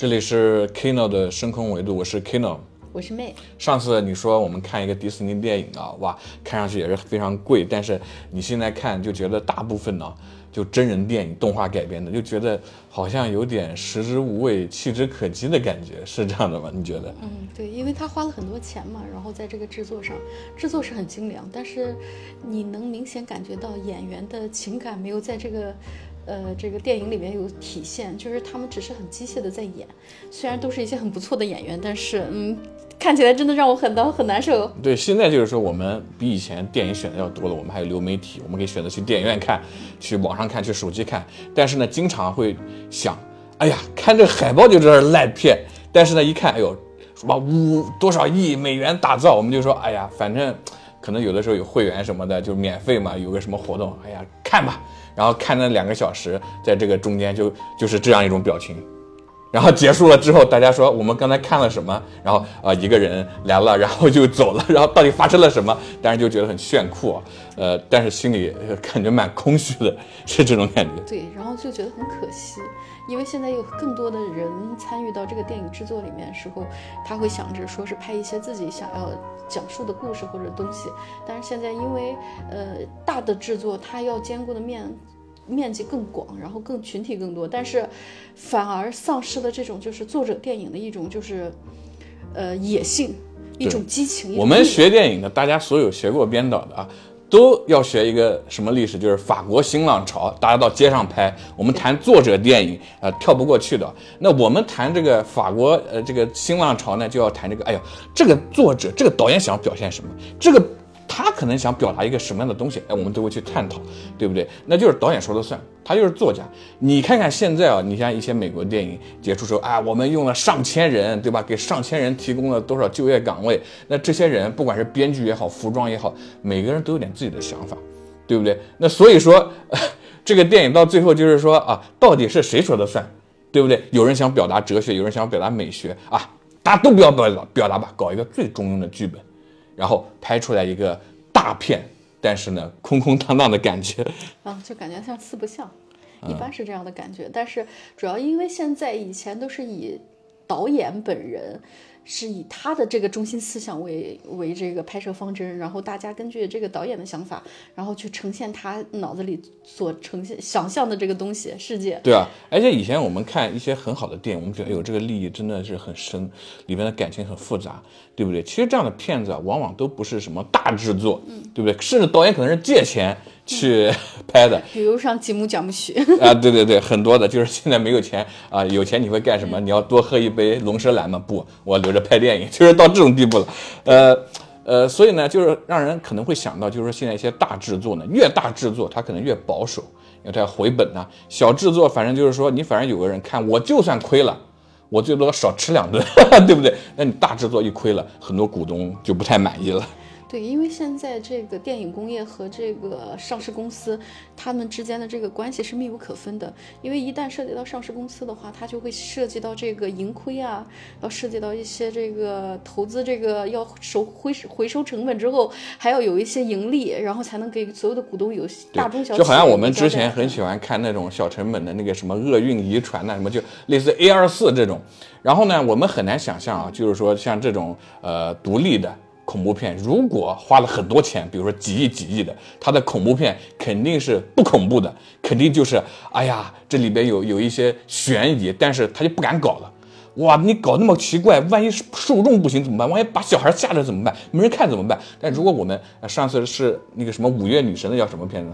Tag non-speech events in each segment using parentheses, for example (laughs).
这里是 Kino 的深空维度，我是 Kino。我是妹，上次你说我们看一个迪士尼电影啊，哇，看上去也是非常贵，但是你现在看就觉得大部分呢，就真人电影动画改编的，就觉得好像有点食之无味，弃之可惜的感觉，是这样的吗？你觉得？嗯，对，因为他花了很多钱嘛，然后在这个制作上，制作是很精良，但是你能明显感觉到演员的情感没有在这个。呃，这个电影里面有体现，就是他们只是很机械的在演，虽然都是一些很不错的演员，但是嗯，看起来真的让我很难很难受。对，现在就是说我们比以前电影选的要多了，我们还有流媒体，我们可以选择去电影院看，去网上看，去手机看。但是呢，经常会想，哎呀，看这海报就知道是烂片，但是呢，一看，哎呦，什么五多少亿美元打造，我们就说，哎呀，反正可能有的时候有会员什么的，就免费嘛，有个什么活动，哎呀，看吧。然后看那两个小时，在这个中间就就是这样一种表情，然后结束了之后，大家说我们刚才看了什么？然后啊一个人来了，然后就走了，然后到底发生了什么？当然就觉得很炫酷啊，呃，但是心里感觉蛮空虚的，是这种感觉。对，然后就觉得很可惜。因为现在有更多的人参与到这个电影制作里面的时候，他会想着说是拍一些自己想要讲述的故事或者东西。但是现在因为呃大的制作，它要兼顾的面面积更广，然后更群体更多，但是反而丧失了这种就是作者电影的一种就是呃野性，一种激情。我们学电影的，大家所有学过编导的啊。都要学一个什么历史，就是法国新浪潮，大家到街上拍。我们谈作者电影，呃，跳不过去的。那我们谈这个法国，呃，这个新浪潮呢，就要谈这个，哎呀，这个作者，这个导演想表现什么？这个。他可能想表达一个什么样的东西，哎，我们都会去探讨，对不对？那就是导演说了算，他就是作家。你看看现在啊，你像一些美国电影结束说，啊，我们用了上千人，对吧？给上千人提供了多少就业岗位？那这些人，不管是编剧也好，服装也好，每个人都有点自己的想法，对不对？那所以说，(laughs) 这个电影到最后就是说啊，到底是谁说的算，对不对？有人想表达哲学，有人想表达美学啊，大家都不要表表达吧，搞一个最中庸的剧本。然后拍出来一个大片，但是呢，空空荡荡的感觉，(laughs) 啊，就感觉像四不像，一般是这样的感觉。但是主要因为现在以前都是以导演本人。是以他的这个中心思想为为这个拍摄方针，然后大家根据这个导演的想法，然后去呈现他脑子里所呈现想象的这个东西世界。对啊，而且以前我们看一些很好的电影，我们觉得哎呦这个利益真的是很深，里面的感情很复杂，对不对？其实这样的片子啊，往往都不是什么大制作，嗯对不对？甚至导演可能是借钱。去拍的，(laughs) 比如上吉姆·贾木许啊，对对对，很多的，就是现在没有钱啊，有钱你会干什么？你要多喝一杯龙舌兰吗？不，我留着拍电影，(laughs) 就是到这种地步了。呃呃，所以呢，就是让人可能会想到，就是说现在一些大制作呢，越大制作它可能越保守，因为它要回本呐。小制作反正就是说，你反正有个人看，我就算亏了，我最多少吃两顿，(laughs) 对不对？那你大制作一亏了，很多股东就不太满意了。对，因为现在这个电影工业和这个上市公司，他们之间的这个关系是密不可分的。因为一旦涉及到上市公司的话，它就会涉及到这个盈亏啊，要涉及到一些这个投资，这个要收回回收成本之后，还要有一些盈利，然后才能给所有的股东有大中小。就好像我们之前很喜欢看那种小成本的那个什么厄运遗传呐，什么就类似 A 二四这种。然后呢，我们很难想象啊，就是说像这种呃独立的。恐怖片如果花了很多钱，比如说几亿几亿的，它的恐怖片肯定是不恐怖的，肯定就是哎呀，这里边有有一些悬疑，但是他就不敢搞了。哇，你搞那么奇怪，万一受众不行怎么办？万一把小孩吓着怎么办？没人看怎么办？但如果我们上次是那个什么五月女神的叫什么片子？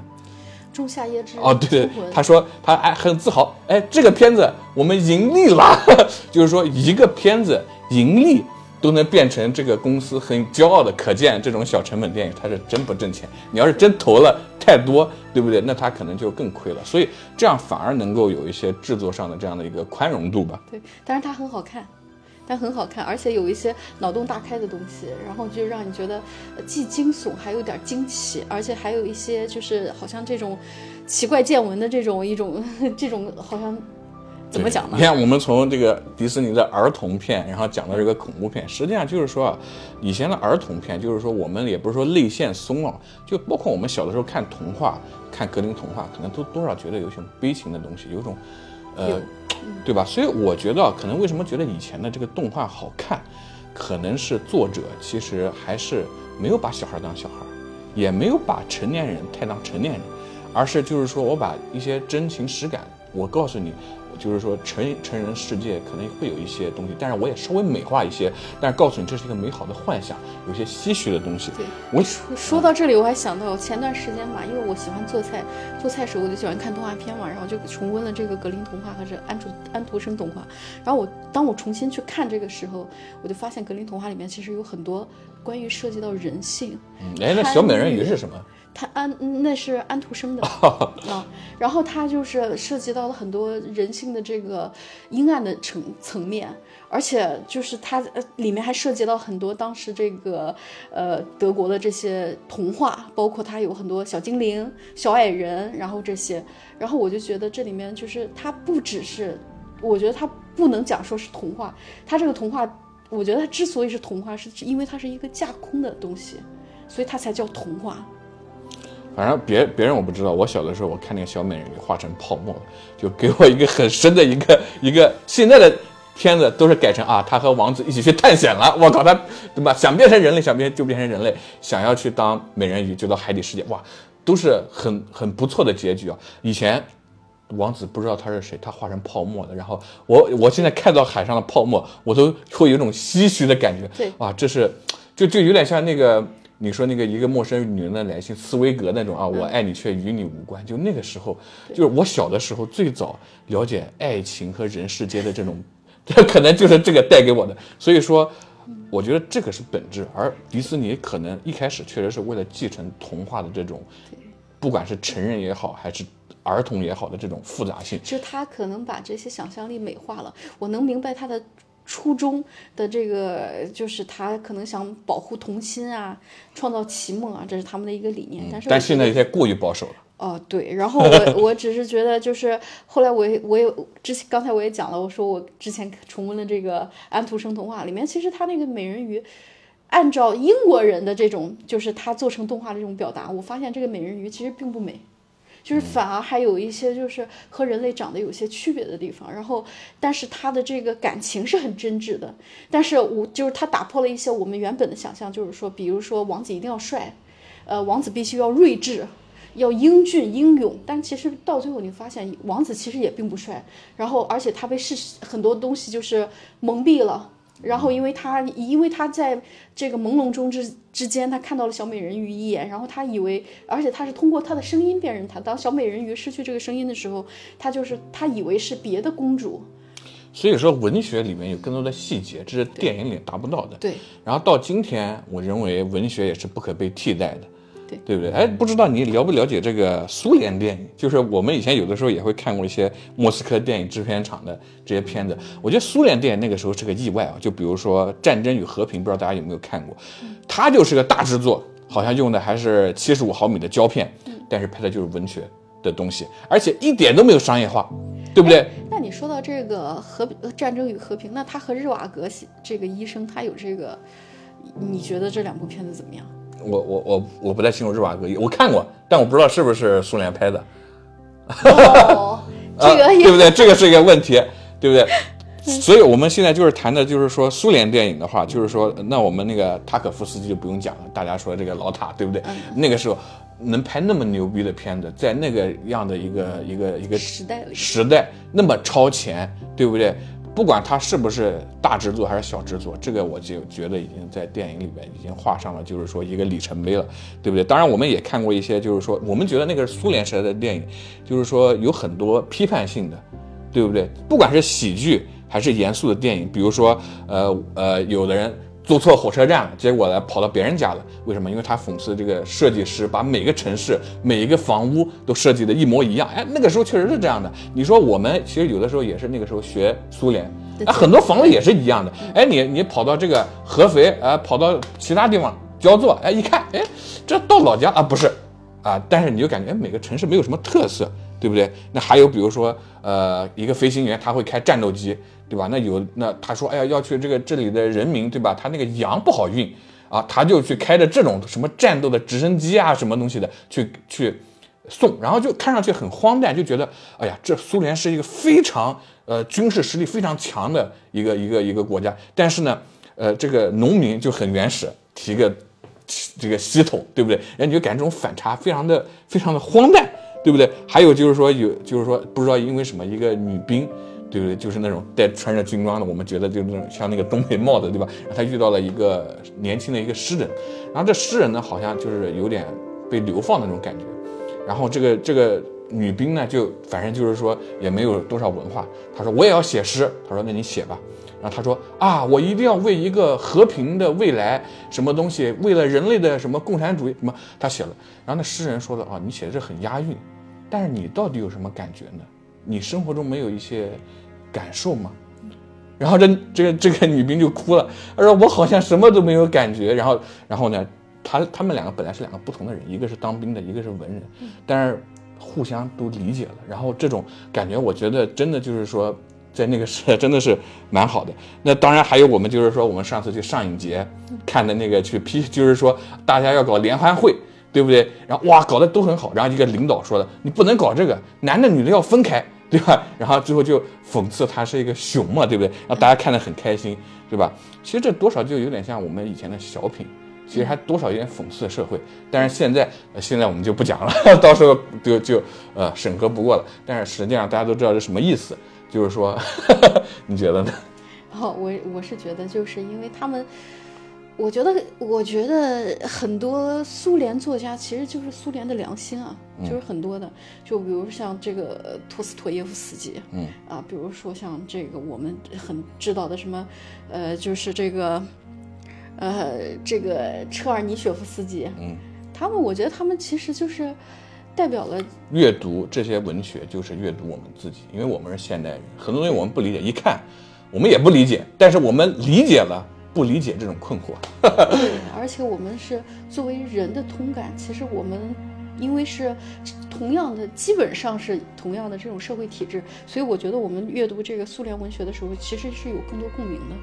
仲夏夜之哦，对对，他说他哎很自豪，哎这个片子我们盈利了，(laughs) 就是说一个片子盈利。都能变成这个公司很骄傲的，可见这种小成本电影它是真不挣钱。你要是真投了太多，对不对？那它可能就更亏了。所以这样反而能够有一些制作上的这样的一个宽容度吧。对，但是它很好看，它很好看，而且有一些脑洞大开的东西，然后就让你觉得既惊悚还有点惊奇，而且还有一些就是好像这种奇怪见闻的这种一种 (laughs) 这种好像。怎么讲呢？你看，我们从这个迪士尼的儿童片，然后讲到这个恐怖片，实际上就是说啊，以前的儿童片，就是说我们也不是说泪腺松了，就包括我们小的时候看童话，看格林童话，可能都多少觉得有一种悲情的东西，有一种呃，对吧？所以我觉得可能为什么觉得以前的这个动画好看，可能是作者其实还是没有把小孩当小孩，也没有把成年人太当成年人，而是就是说我把一些真情实感，我告诉你。就是说，成成人世界可能会有一些东西，但是我也稍微美化一些，但是告诉你这是一个美好的幻想，有些唏嘘的东西。对，我说说到这里，我还想到前段时间吧，因为我喜欢做菜，做菜时候我就喜欢看动画片嘛，然后就重温了这个格林童话和这安徒安徒生童话。然后我当我重新去看这个时候，我就发现格林童话里面其实有很多关于涉及到人性。嗯，哎，那小美人鱼是什么？他安那是安徒生的啊，(laughs) 然后他就是涉及到了很多人性的这个阴暗的层层面，而且就是他呃里面还涉及到很多当时这个呃德国的这些童话，包括他有很多小精灵、小矮人，然后这些，然后我就觉得这里面就是他不只是，我觉得他不能讲说是童话，他这个童话，我觉得它之所以是童话，是因为它是一个架空的东西，所以它才叫童话。反正别别人我不知道，我小的时候我看那个小美人鱼化成泡沫，就给我一个很深的一个一个。现在的片子都是改成啊，他和王子一起去探险了。我靠，他对吧？想变成人类，想变就变成人类，想要去当美人鱼就到海底世界，哇，都是很很不错的结局啊。以前王子不知道他是谁，他化成泡沫的。然后我我现在看到海上的泡沫，我都会有种唏嘘的感觉。对，哇，这是就就有点像那个。你说那个一个陌生女人的来信，斯威格那种啊，我爱你却与你无关。就那个时候，就是我小的时候最早了解爱情和人世间的这种，这 (laughs) 可能就是这个带给我的。所以说，我觉得这个是本质。而迪士尼可能一开始确实是为了继承童话的这种，不管是成人也好，还是儿童也好的这种复杂性，就他可能把这些想象力美化了。我能明白他的。初衷的这个就是他可能想保护童心啊，创造奇梦啊，这是他们的一个理念。但是但现在有些过于保守了。哦，对。然后我 (laughs) 我只是觉得，就是后来我我也之前刚才我也讲了，我说我之前重温了这个安徒生童话里面，其实他那个美人鱼，按照英国人的这种就是他做成动画的这种表达，我发现这个美人鱼其实并不美。就是反而还有一些就是和人类长得有些区别的地方，然后但是他的这个感情是很真挚的，但是我就是他打破了一些我们原本的想象，就是说，比如说王子一定要帅，呃，王子必须要睿智，要英俊英勇，但其实到最后你发现王子其实也并不帅，然后而且他被世很多东西就是蒙蔽了。然后，因为他，因为他在这个朦胧中之之间，他看到了小美人鱼一眼，然后他以为，而且他是通过她的声音辨认她。当小美人鱼失去这个声音的时候，他就是他以为是别的公主。所以说，文学里面有更多的细节，这是电影里达不到的。对。然后到今天，我认为文学也是不可被替代的。对，对不对？哎，不知道你了不了解这个苏联电影？就是我们以前有的时候也会看过一些莫斯科电影制片厂的这些片子。我觉得苏联电影那个时候是个意外啊。就比如说《战争与和平》，不知道大家有没有看过？它就是个大制作，好像用的还是七十五毫米的胶片，但是拍的就是文学的东西，而且一点都没有商业化，对不对？那你说到这个和《战争与和平》，那他和日瓦格这个医生，他有这个，你觉得这两部片子怎么样？我我我我不太清楚日瓦格，我看过，但我不知道是不是苏联拍的。哦，(laughs) 这个对不对？这个是一个问题，对不对？所以我们现在就是谈的，就是说苏联电影的话，就是说那我们那个塔可夫斯基就不用讲了，大家说这个老塔，对不对？那个时候能拍那么牛逼的片子，在那个样的一个一个一个时代时代那么超前，对不对？不管它是不是大制作还是小制作，这个我就觉得已经在电影里边已经画上了，就是说一个里程碑了，对不对？当然，我们也看过一些，就是说我们觉得那个是苏联时代的电影，就是说有很多批判性的，对不对？不管是喜剧还是严肃的电影，比如说，呃呃，有的人。坐错火车站了，结果呢跑到别人家了。为什么？因为他讽刺这个设计师把每个城市每一个房屋都设计的一模一样。哎，那个时候确实是这样的。你说我们其实有的时候也是那个时候学苏联，啊，很多房子也是一样的。哎，你你跑到这个合肥，啊，跑到其他地方焦作，哎，一看，哎，这到老家啊，不是，啊，但是你就感觉每个城市没有什么特色，对不对？那还有比如说，呃，一个飞行员他会开战斗机。对吧？那有那他说，哎呀，要去这个这里的人民，对吧？他那个羊不好运啊，他就去开着这种什么战斗的直升机啊，什么东西的，去去，送，然后就看上去很荒诞，就觉得哎呀，这苏联是一个非常呃军事实力非常强的一个一个一个国家，但是呢，呃，这个农民就很原始，提个这个系统，对不对？然后你就感觉这种反差非常的非常的荒诞，对不对？还有就是说有就是说不知道因为什么一个女兵。对不对？就是那种带穿着军装的，我们觉得就是那种像那个东北帽子，对吧？然后他遇到了一个年轻的一个诗人，然后这诗人呢，好像就是有点被流放的那种感觉。然后这个这个女兵呢，就反正就是说也没有多少文化。她说我也要写诗。她说那你写吧。然后她说啊，我一定要为一个和平的未来，什么东西，为了人类的什么共产主义什么，她写了。然后那诗人说了啊，你写的这很押韵，但是你到底有什么感觉呢？你生活中没有一些感受吗？然后这这个这个女兵就哭了，她说我好像什么都没有感觉。然后然后呢，他他们两个本来是两个不同的人，一个是当兵的，一个是文人，但是互相都理解了。然后这种感觉，我觉得真的就是说，在那个时代 (laughs) 真的是蛮好的。那当然还有我们就是说，我们上次去上影节看的那个去批，就是说大家要搞联欢会。对不对？然后哇，搞得都很好。然后一个领导说的，你不能搞这个，男的女的要分开，对吧？(laughs) 然后最后就讽刺他是一个熊嘛，对不对？让大家看得很开心，对吧？其实这多少就有点像我们以前的小品，其实还多少有点讽刺社会。但是现在，现在我们就不讲了，(laughs) 到时候就就呃审核不过了。但是实际上大家都知道是什么意思，就是说，(laughs) 你觉得呢？哦，我我是觉得就是因为他们。我觉得，我觉得很多苏联作家其实就是苏联的良心啊，就是很多的，就比如像这个托斯托耶夫斯基，嗯啊，比如说像这个我们很知道的什么，呃，就是这个，呃，这个车尔尼雪夫斯基，嗯，他们，我觉得他们其实就是代表了阅读这些文学，就是阅读我们自己，因为我们是现代人，很多东西我们不理解，一看我们也不理解，但是我们理解了。不理解这种困惑，对，而且我们是作为人的通感，其实我们因为是同样的，基本上是同样的这种社会体制，所以我觉得我们阅读这个苏联文学的时候，其实是有更多共鸣的。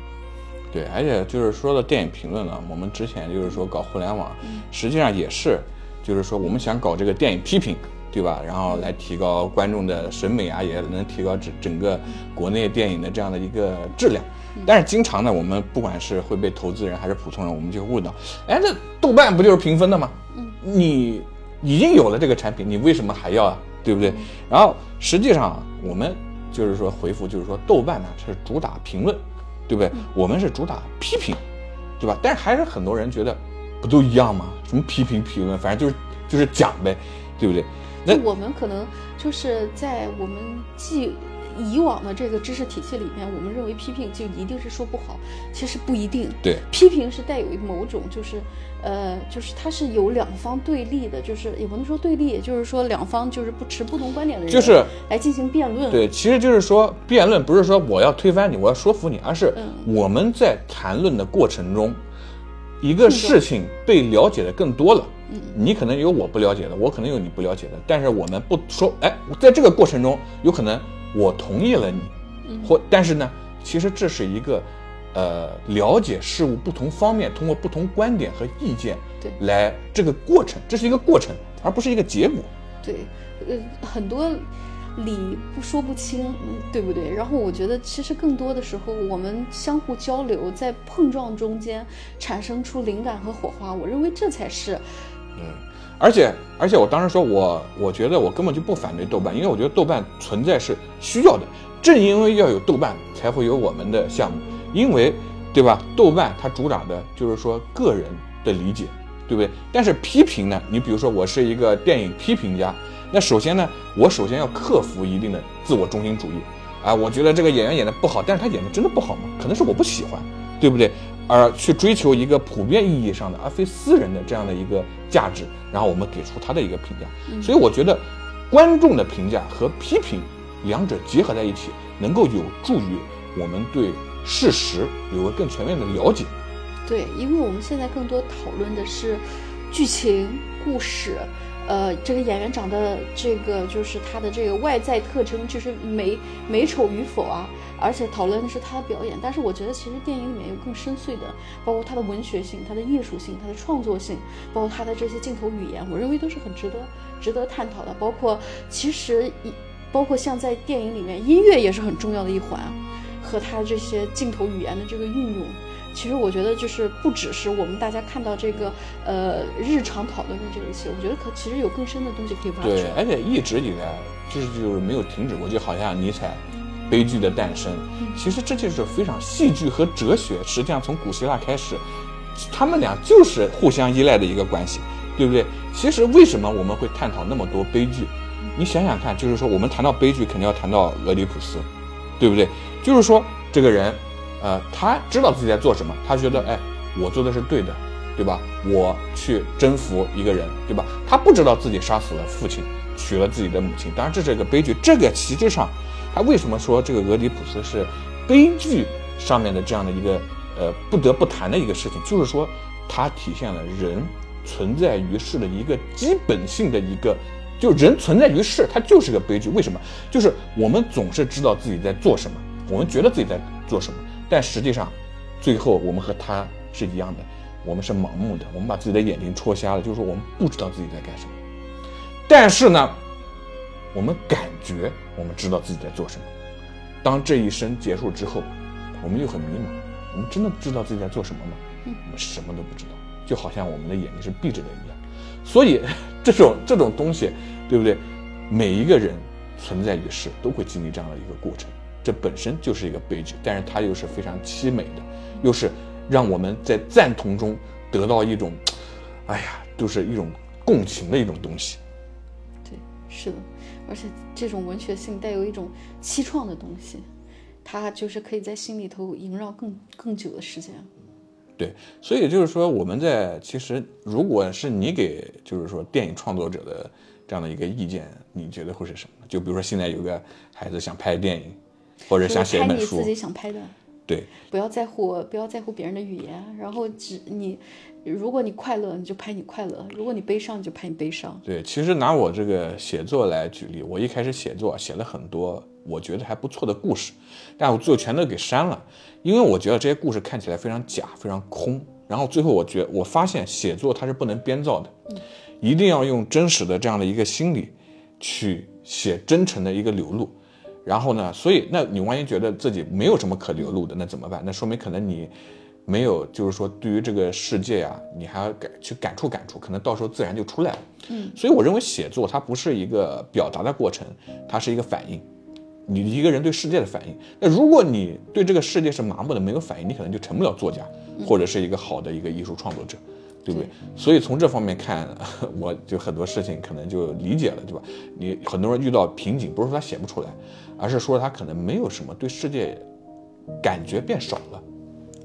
对，而且就是说到电影评论了，我们之前就是说搞互联网，实际上也是，就是说我们想搞这个电影批评，对吧？然后来提高观众的审美啊，也能提高整整个国内电影的这样的一个质量。但是经常呢，我们不管是会被投资人还是普通人，我们就问到：哎，那豆瓣不就是评分的吗？嗯，你已经有了这个产品，你为什么还要啊？对不对？然后实际上我们就是说回复，就是说豆瓣呢是主打评论，对不对？我们是主打批评，对吧？但是还是很多人觉得不都一样吗？什么批评评论，反正就是就是讲呗，对不对？那我们可能就是在我们既。以往的这个知识体系里面，我们认为批评就一定是说不好，其实不一定。对，批评是带有某种，就是，呃，就是它是有两方对立的，就是也不能说对立，就是说两方就是不持不同观点的人，就是来进行辩论。对，其实就是说辩论不是说我要推翻你，我要说服你，而是我们在谈论的过程中，一个事情被了解的更多了。嗯，你可能有我不了解的，我可能有你不了解的，但是我们不说，哎，在这个过程中有可能。我同意了你，或但是呢，其实这是一个，呃，了解事物不同方面，通过不同观点和意见，对，来这个过程，这是一个过程，而不是一个结果。对，呃，很多理不说不清，对不对？然后我觉得，其实更多的时候，我们相互交流，在碰撞中间产生出灵感和火花，我认为这才是，嗯。而且，而且，我当时说，我我觉得我根本就不反对豆瓣，因为我觉得豆瓣存在是需要的。正因为要有豆瓣，才会有我们的项目，因为，对吧？豆瓣它主打的就是说个人的理解，对不对？但是批评呢？你比如说，我是一个电影批评家，那首先呢，我首先要克服一定的自我中心主义，啊，我觉得这个演员演的不好，但是他演的真的不好吗？可能是我不喜欢，对不对？而去追求一个普遍意义上的，而非私人的这样的一个价值，然后我们给出他的一个评价。所以我觉得，观众的评价和批评两者结合在一起，能够有助于我们对事实有个更全面的了解。对，因为我们现在更多讨论的是剧情、故事，呃，这个演员长得这个就是他的这个外在特征，就是美美丑与否啊，而且讨论的是他的表演。但是我觉得其实电影里面有更深邃的，包括他的文学性、他的艺术性、他的创作性，包括他的这些镜头语言，我认为都是很值得值得探讨的。包括其实一包括像在电影里面，音乐也是很重要的一环，和他这些镜头语言的这个运用。其实我觉得就是不只是我们大家看到这个呃日常讨论的这一些，我觉得可其实有更深的东西可以挖对掘。，而且一直以来就是就是没有停止过，就好像尼采悲剧的诞生，其实这就是非常戏剧和哲学，实际上从古希腊开始，他们俩就是互相依赖的一个关系，对不对？其实为什么我们会探讨那么多悲剧？你想想看，就是说我们谈到悲剧，肯定要谈到俄狄浦斯，对不对？就是说这个人，呃，他知道自己在做什么，他觉得，哎，我做的是对的，对吧？我去征服一个人，对吧？他不知道自己杀死了父亲，娶了自己的母亲，当然这是一个悲剧。这个实质上，他为什么说这个俄狄浦斯是悲剧上面的这样的一个呃不得不谈的一个事情，就是说它体现了人存在于世的一个基本性的一个。就人存在于世，它就是个悲剧。为什么？就是我们总是知道自己在做什么，我们觉得自己在做什么，但实际上，最后我们和他是一样的，我们是盲目的，我们把自己的眼睛戳瞎了，就是说我们不知道自己在干什么。但是呢，我们感觉我们知道自己在做什么。当这一生结束之后，我们又很迷茫，我们真的知道自己在做什么吗？我们什么都不知道，就好像我们的眼睛是闭着的一样。所以，这种这种东西，对不对？每一个人存在于世都会经历这样的一个过程，这本身就是一个悲剧，但是它又是非常凄美的，又是让我们在赞同中得到一种，哎呀，就是一种共情的一种东西。对，是的，而且这种文学性带有一种凄怆的东西，它就是可以在心里头萦绕更更久的时间。对，所以就是说，我们在其实，如果是你给就是说电影创作者的这样的一个意见，你觉得会是什么？就比如说现在有个孩子想拍电影，或者想写一本书自，己想拍的，对不要在乎不要在乎别人的语言，然后只你，如果你快乐你就拍你快乐，如果你悲伤你就拍你悲伤。对，其实拿我这个写作来举例，我一开始写作写了很多我觉得还不错的故事，但我最后全都给删了，因为我觉得这些故事看起来非常假，非常空。然后最后我觉我发现写作它是不能编造的，一定要用真实的这样的一个心理去写真诚的一个流露。然后呢，所以那你万一觉得自己没有什么可流露的，那怎么办？那说明可能你没有，就是说对于这个世界呀、你还要感去感触感触，可能到时候自然就出来了。嗯，所以我认为写作它不是一个表达的过程，它是一个反应，你一个人对世界的反应。那如果你对这个世界是麻木的，没有反应，你可能就成不了作家，或者是一个好的一个艺术创作者。对不对？所以从这方面看，(laughs) 我就很多事情可能就理解了，对吧？你很多人遇到瓶颈，不是说他写不出来，而是说他可能没有什么对世界感觉变少了，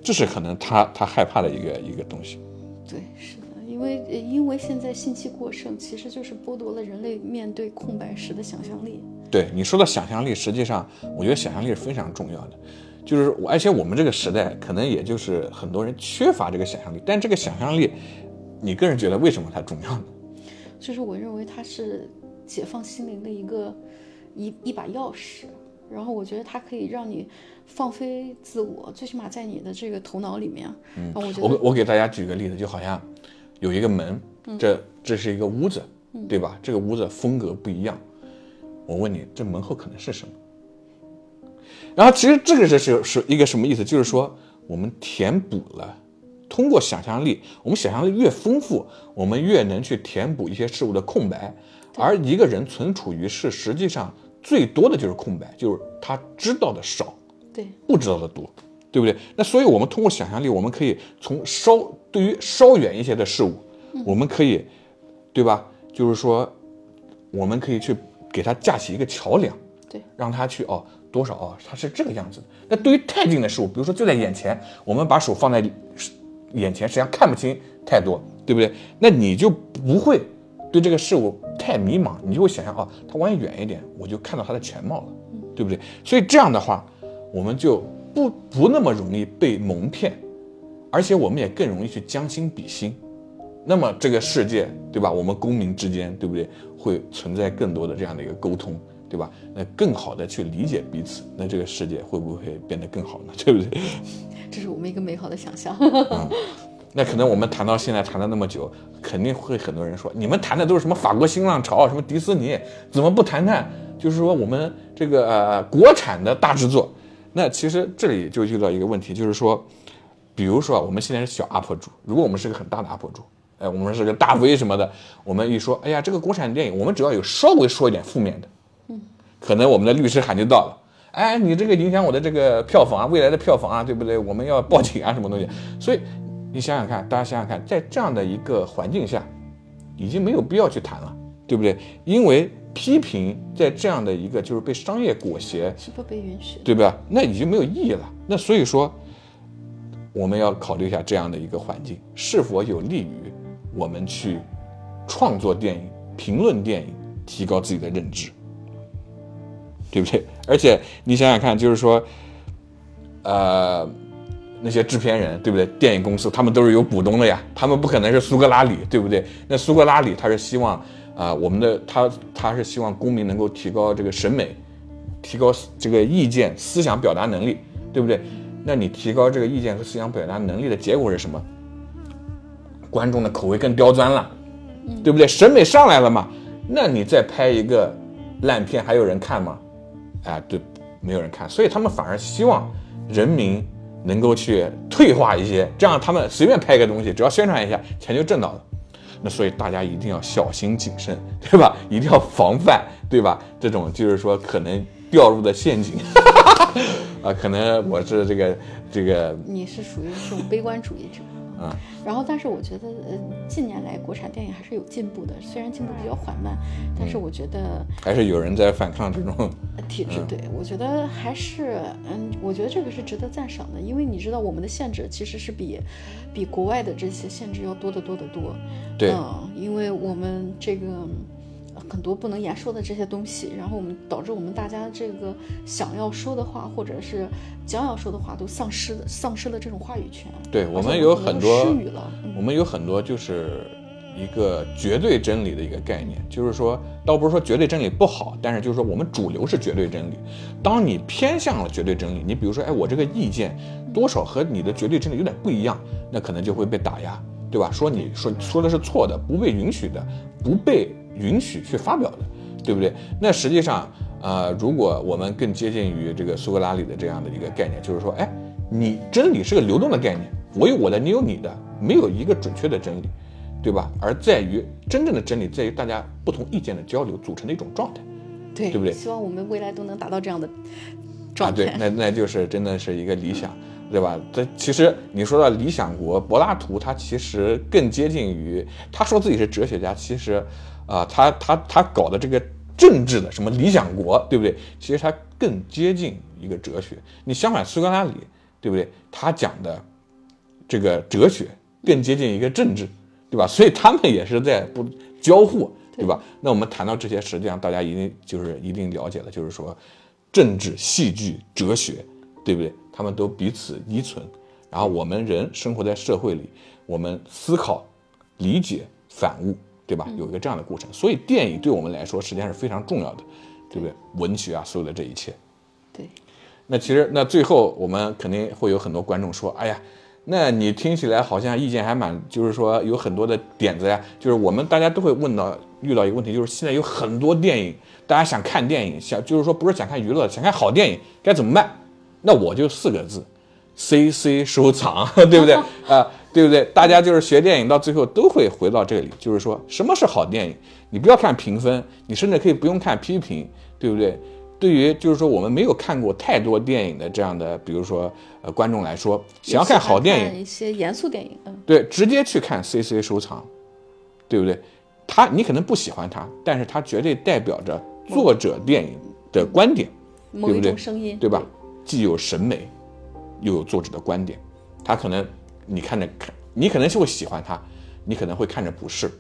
这是可能他他害怕的一个一个东西。对，是的，因为呃因为现在信息过剩，其实就是剥夺了人类面对空白时的想象力。对你说的想象力，实际上我觉得想象力是非常重要的，就是我而且我们这个时代可能也就是很多人缺乏这个想象力，但这个想象力，你个人觉得为什么它重要呢？就是我认为它是解放心灵的一个一一把钥匙，然后我觉得它可以让你放飞自我，最起码在你的这个头脑里面，嗯，我我给大家举个例子，就好像有一个门，这这是一个屋子，对吧？这个屋子风格不一样。我问你，这门后可能是什么？然后其实这个是是是一个什么意思？就是说我们填补了，通过想象力，我们想象力越丰富，我们越能去填补一些事物的空白。而一个人存储于世，实际上最多的就是空白，就是他知道的少，对不知道的多，对不对？那所以，我们通过想象力，我们可以从稍对于稍远一些的事物，我们可以，对吧？就是说，我们可以去给它架起一个桥梁，对，让他去哦多少啊，它是这个样子的。那对于太近的事物，比如说就在眼前，我们把手放在眼前，实际上看不清太多，对不对？那你就不会对这个事物太迷茫，你就会想象啊，它往远一点，我就看到它的全貌了，对不对？所以这样的话，我们就不不那么容易被蒙骗，而且我们也更容易去将心比心。那么这个世界，对吧？我们公民之间，对不对？会存在更多的这样的一个沟通，对吧？那更好的去理解彼此，那这个世界会不会变得更好呢？(laughs) 对不对？(laughs) 这是我们一个美好的想象。那可能我们谈到现在谈了那么久，肯定会很多人说，你们谈的都是什么法国新浪潮，什么迪士尼，怎么不谈谈？就是说我们这个呃国产的大制作。那其实这里就遇到一个问题，就是说，比如说我们现在是小 UP 主，如果我们是个很大的 UP 主，哎，我们是个大 V 什么的，我们一说，哎呀，这个国产电影，我们只要有稍微说一点负面的，嗯，可能我们的律师函就到了，哎，你这个影响我的这个票房啊，未来的票房啊，对不对？我们要报警啊，什么东西？所以。你想想看，大家想想看，在这样的一个环境下，已经没有必要去谈了，对不对？因为批评在这样的一个就是被商业裹挟，是不被允许，对吧？那已经没有意义了。那所以说，我们要考虑一下这样的一个环境是否有利于我们去创作电影、评论电影、提高自己的认知，对不对？而且你想想看，就是说，呃。那些制片人对不对？电影公司他们都是有股东的呀，他们不可能是苏格拉底，对不对？那苏格拉底他是希望啊，我们的他他是希望公民能够提高这个审美，提高这个意见思想表达能力，对不对？那你提高这个意见和思想表达能力的结果是什么？观众的口味更刁钻了，对不对？审美上来了嘛？那你再拍一个烂片还有人看吗？哎，对，没有人看，所以他们反而希望人民。能够去退化一些，这样他们随便拍个东西，只要宣传一下，钱就挣到了。那所以大家一定要小心谨慎，对吧？一定要防范，对吧？这种就是说可能掉入的陷阱，(laughs) 啊，可能我是这个这个。你是属于这种悲观主义者。嗯，然后，但是我觉得，呃，近年来国产电影还是有进步的，虽然进步比较缓慢，但是我觉得还是有人在反抗这种体制。对，我觉得还是，嗯，我觉得这个是值得赞赏的，因为你知道，我们的限制其实是比比国外的这些限制要多得多得多。对，嗯，因为我们这个。很多不能言说的这些东西，然后我们导致我们大家这个想要说的话，或者是将要说的话，都丧失丧失了这种话语权。对我们有很多失语了。我们有很多就是一个绝对真理的一个概念，就是说，倒不是说绝对真理不好，但是就是说我们主流是绝对真理。当你偏向了绝对真理，你比如说，哎，我这个意见多少和你的绝对真理有点不一样，那可能就会被打压，对吧？说你说说的是错的，不被允许的，不被。允许去发表的，对不对？那实际上，呃，如果我们更接近于这个苏格拉底的这样的一个概念，就是说，哎，你真理是个流动的概念，我有我的，你有你的，没有一个准确的真理，对吧？而在于真正的真理，在于大家不同意见的交流组成的一种状态，对，对不对？希望我们未来都能达到这样的状态。啊，对，(laughs) 那那就是真的是一个理想，对吧？这其实你说到理想国，柏拉图他其实更接近于，他说自己是哲学家，其实。啊，他他他搞的这个政治的什么理想国，对不对？其实他更接近一个哲学。你相反，苏格拉底，对不对？他讲的这个哲学更接近一个政治，对吧？所以他们也是在不交互，对吧？那我们谈到这些，实际上大家一定就是一定了解了，就是说政治、戏剧、哲学，对不对？他们都彼此依存。然后我们人生活在社会里，我们思考、理解、反悟。对吧？有一个这样的过程，所以电影对我们来说实际上是非常重要的，对不对？文学啊，所有的这一切。对。那其实，那最后我们肯定会有很多观众说：“哎呀，那你听起来好像意见还蛮，就是说有很多的点子呀。”就是我们大家都会问到遇到一个问题，就是现在有很多电影，大家想看电影，想就是说不是想看娱乐，想看好电影，该怎么办？那我就四个字：C C 收藏，(laughs) 对不对？(laughs) 啊。对不对？大家就是学电影，到最后都会回到这里，就是说什么是好电影？你不要看评分，你甚至可以不用看批评，对不对？对于就是说我们没有看过太多电影的这样的，比如说呃观众来说，想要看好电影，一些严肃电影，嗯，对，直接去看 C C 收藏，对不对？他你可能不喜欢他，但是他绝对代表着作者电影的观点，对不对？声音，对吧？既有审美，又有作者的观点，他可能。你看着看，你可能是会喜欢它，你可能会看着不是，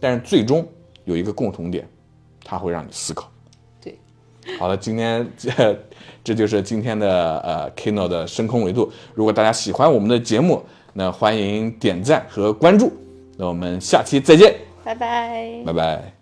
但是最终有一个共同点，它会让你思考。对，好了，今天这 (laughs) 这就是今天的呃 Kino 的深空维度。如果大家喜欢我们的节目，那欢迎点赞和关注，那我们下期再见，拜拜。拜拜。